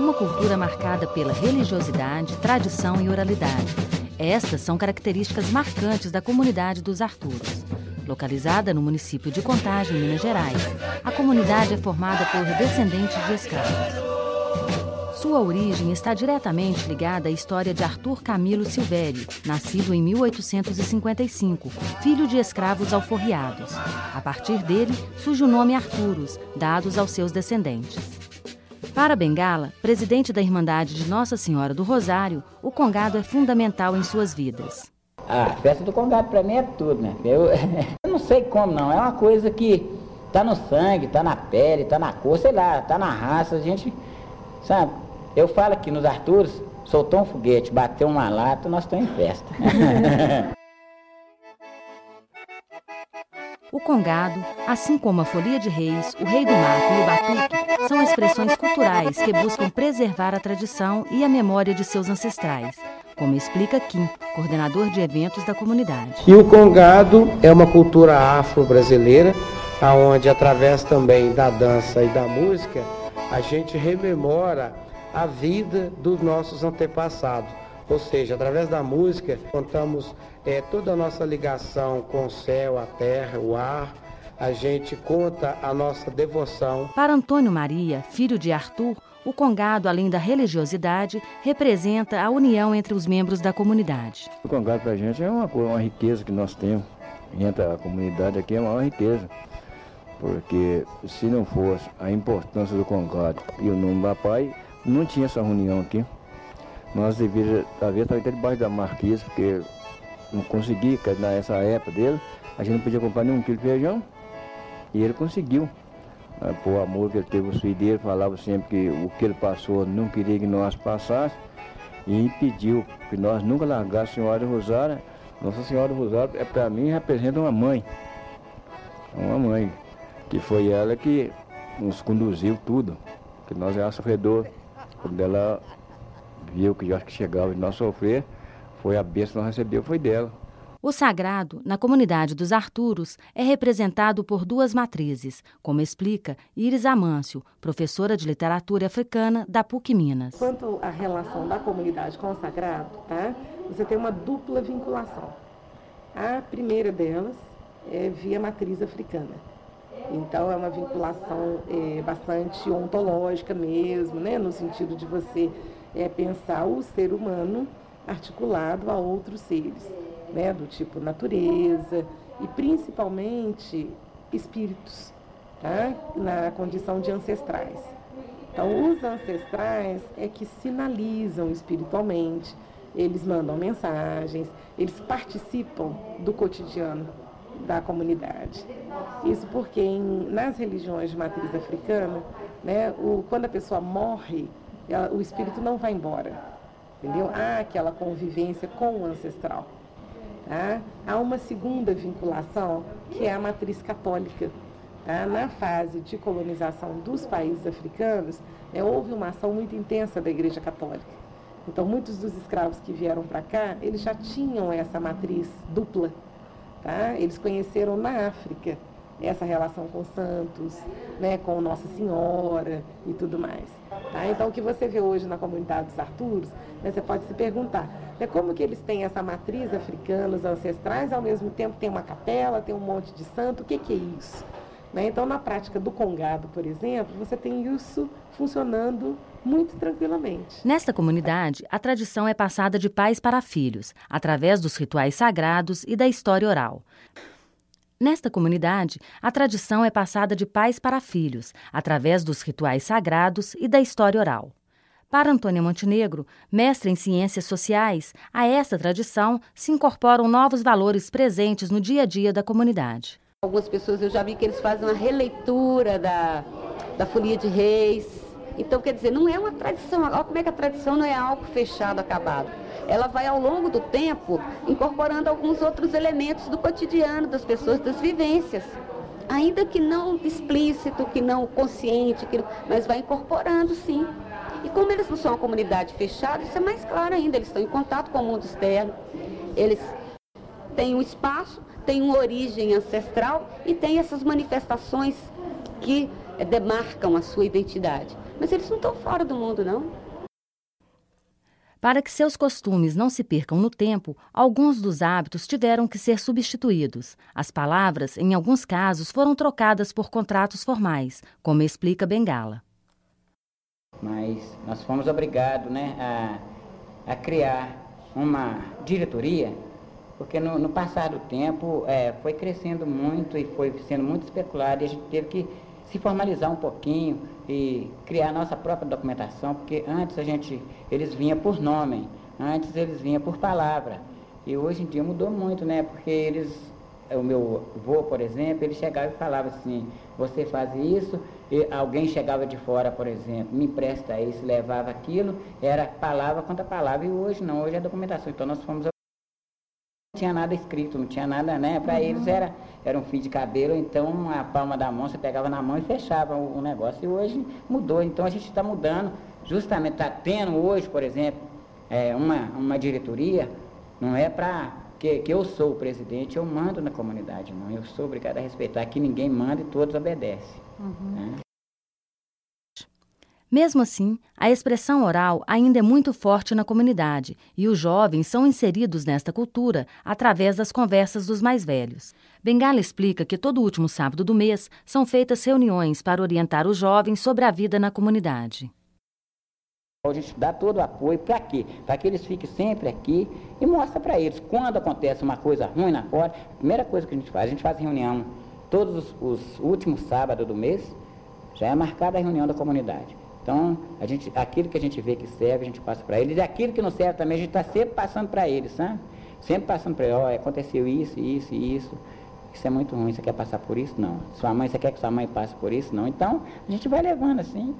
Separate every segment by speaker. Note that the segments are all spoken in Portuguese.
Speaker 1: uma cultura marcada pela religiosidade, tradição e oralidade. Estas são características marcantes da comunidade dos Arturos. Localizada no município de Contagem, Minas Gerais, a comunidade é formada por descendentes de escravos. Sua origem está diretamente ligada à história de Arthur Camilo Silvério, nascido em 1855, filho de escravos alforriados. A partir dele surge o nome Arturos, dados aos seus descendentes. Para Bengala, presidente da Irmandade de Nossa Senhora do Rosário, o congado é fundamental em suas vidas.
Speaker 2: A festa do congado para mim é tudo, né? Eu, eu não sei como não, é uma coisa que tá no sangue, tá na pele, tá na cor, sei lá, tá na raça, a gente, sabe? Eu falo aqui nos Arturos, soltou um foguete, bateu uma lata, nós estamos em festa.
Speaker 1: O congado, assim como a folia de reis, o rei do mato e o batuque, são expressões culturais que buscam preservar a tradição e a memória de seus ancestrais, como explica Kim, coordenador de eventos da comunidade.
Speaker 3: E o congado é uma cultura afro-brasileira, aonde através também da dança e da música, a gente rememora a vida dos nossos antepassados. Ou seja, através da música, contamos é, toda a nossa ligação com o céu, a terra, o ar. A gente conta a nossa devoção.
Speaker 1: Para Antônio Maria, filho de Arthur, o congado, além da religiosidade, representa a união entre os membros da comunidade.
Speaker 4: O congado para a gente é uma, uma riqueza que nós temos. Entre a comunidade aqui é uma maior riqueza. Porque se não fosse a importância do congado e o nome do pai, não tinha essa reunião aqui. Nós devíamos haver até debaixo da marquise, porque não consegui, nessa época dele, a gente não podia comprar nenhum quilo de feijão. E ele conseguiu. Ah, por amor que ele teve o filho dele, falava sempre que o que ele passou não queria que nós passássemos. E pediu que nós nunca largássemos a Senhora Rosária. Nossa Senhora Rosária, é, para mim, representa uma mãe. Uma mãe. Que foi ela que nos conduziu tudo. Que nós éramos sofredor quando ela viu que já que chegava de nós sofrer, foi a bênção que nós recebeu, foi dela.
Speaker 1: O sagrado, na comunidade dos Arturos, é representado por duas matrizes, como explica Iris Amâncio, professora de literatura africana da PUC Minas.
Speaker 5: Quanto à relação da comunidade com o sagrado, tá? você tem uma dupla vinculação. A primeira delas é via matriz africana. Então é uma vinculação é, bastante ontológica mesmo, né? no sentido de você é, pensar o ser humano articulado a outros seres, né? do tipo natureza e principalmente espíritos, tá? na condição de ancestrais. Então os ancestrais é que sinalizam espiritualmente, eles mandam mensagens, eles participam do cotidiano da comunidade. Isso porque em, nas religiões de matriz africana, né, o, quando a pessoa morre, o espírito não vai embora. Entendeu? Há aquela convivência com o ancestral. Tá? Há uma segunda vinculação, que é a matriz católica. Tá? Na fase de colonização dos países africanos, né, houve uma ação muito intensa da Igreja Católica. Então, muitos dos escravos que vieram para cá, eles já tinham essa matriz dupla Tá? Eles conheceram na África essa relação com santos, né, com Nossa Senhora e tudo mais. Tá? Então, o que você vê hoje na comunidade dos Arturos, né, você pode se perguntar, né, como que eles têm essa matriz africana, os ancestrais, ao mesmo tempo tem uma capela, tem um monte de santo, o que, que é isso? Né? Então, na prática do Congado, por exemplo, você tem isso funcionando muito tranquilamente.
Speaker 1: Nesta comunidade, a tradição é passada de pais para filhos, através dos rituais sagrados e da história oral. Nesta comunidade, a tradição é passada de pais para filhos, através dos rituais sagrados e da história oral. Para Antônia Montenegro, mestre em ciências sociais, a esta tradição se incorporam novos valores presentes no dia a dia da comunidade.
Speaker 6: Algumas pessoas eu já vi que eles fazem uma releitura da, da Folia de Reis, então, quer dizer, não é uma tradição. Olha como é que a tradição não é algo fechado, acabado. Ela vai, ao longo do tempo, incorporando alguns outros elementos do cotidiano das pessoas, das vivências. Ainda que não explícito, que não consciente, que... mas vai incorporando, sim. E como eles não são uma comunidade fechada, isso é mais claro ainda. Eles estão em contato com o mundo externo. Eles têm um espaço, têm uma origem ancestral e têm essas manifestações que demarcam a sua identidade. Mas eles não estão fora do mundo, não.
Speaker 1: Para que seus costumes não se percam no tempo, alguns dos hábitos tiveram que ser substituídos. As palavras, em alguns casos, foram trocadas por contratos formais, como explica Bengala.
Speaker 2: Mas nós fomos obrigados né, a, a criar uma diretoria, porque no, no passar do tempo é, foi crescendo muito e foi sendo muito especulado e a gente teve que se formalizar um pouquinho e criar nossa própria documentação, porque antes a gente, eles vinham por nome, antes eles vinham por palavra. E hoje em dia mudou muito, né? Porque eles, o meu avô, por exemplo, ele chegava e falava assim, você faz isso, e alguém chegava de fora, por exemplo, me empresta isso, levava aquilo, era palavra contra palavra, e hoje não, hoje é documentação. Então nós fomos tinha nada escrito, não tinha nada, né? Para uhum. eles era, era um fio de cabelo, então a palma da mão você pegava na mão e fechava o, o negócio. E hoje mudou, então a gente está mudando, justamente está tendo hoje, por exemplo, é, uma, uma diretoria, não é para que, que eu sou o presidente, eu mando na comunidade, não. Eu sou obrigado a respeitar que ninguém manda e todos obedecem. Uhum. Né?
Speaker 1: Mesmo assim, a expressão oral ainda é muito forte na comunidade e os jovens são inseridos nesta cultura através das conversas dos mais velhos. Bengala explica que todo último sábado do mês são feitas reuniões para orientar os jovens sobre a vida na comunidade.
Speaker 2: A gente dá todo o apoio para quê? Para que eles fiquem sempre aqui e mostra para eles quando acontece uma coisa ruim na porta, a primeira coisa que a gente faz, a gente faz reunião todos os, os últimos sábados do mês, já é marcada a reunião da comunidade. Então, a gente, aquilo que a gente vê que serve, a gente passa para eles. E aquilo que não serve também, a gente está sempre passando para eles, sabe? Sempre passando para eles, ó, aconteceu isso, isso isso. Isso é muito ruim, você quer passar por isso? Não. Sua mãe, você quer que sua mãe passe por isso? Não. Então, a gente vai levando assim.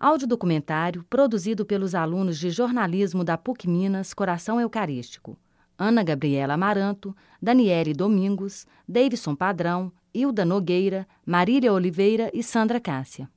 Speaker 1: Audiodocumentário produzido pelos alunos de jornalismo da PUC Minas Coração Eucarístico. Ana Gabriela Amaranto, Daniele Domingos, Davidson Padrão, Hilda Nogueira, Marília Oliveira e Sandra Cássia.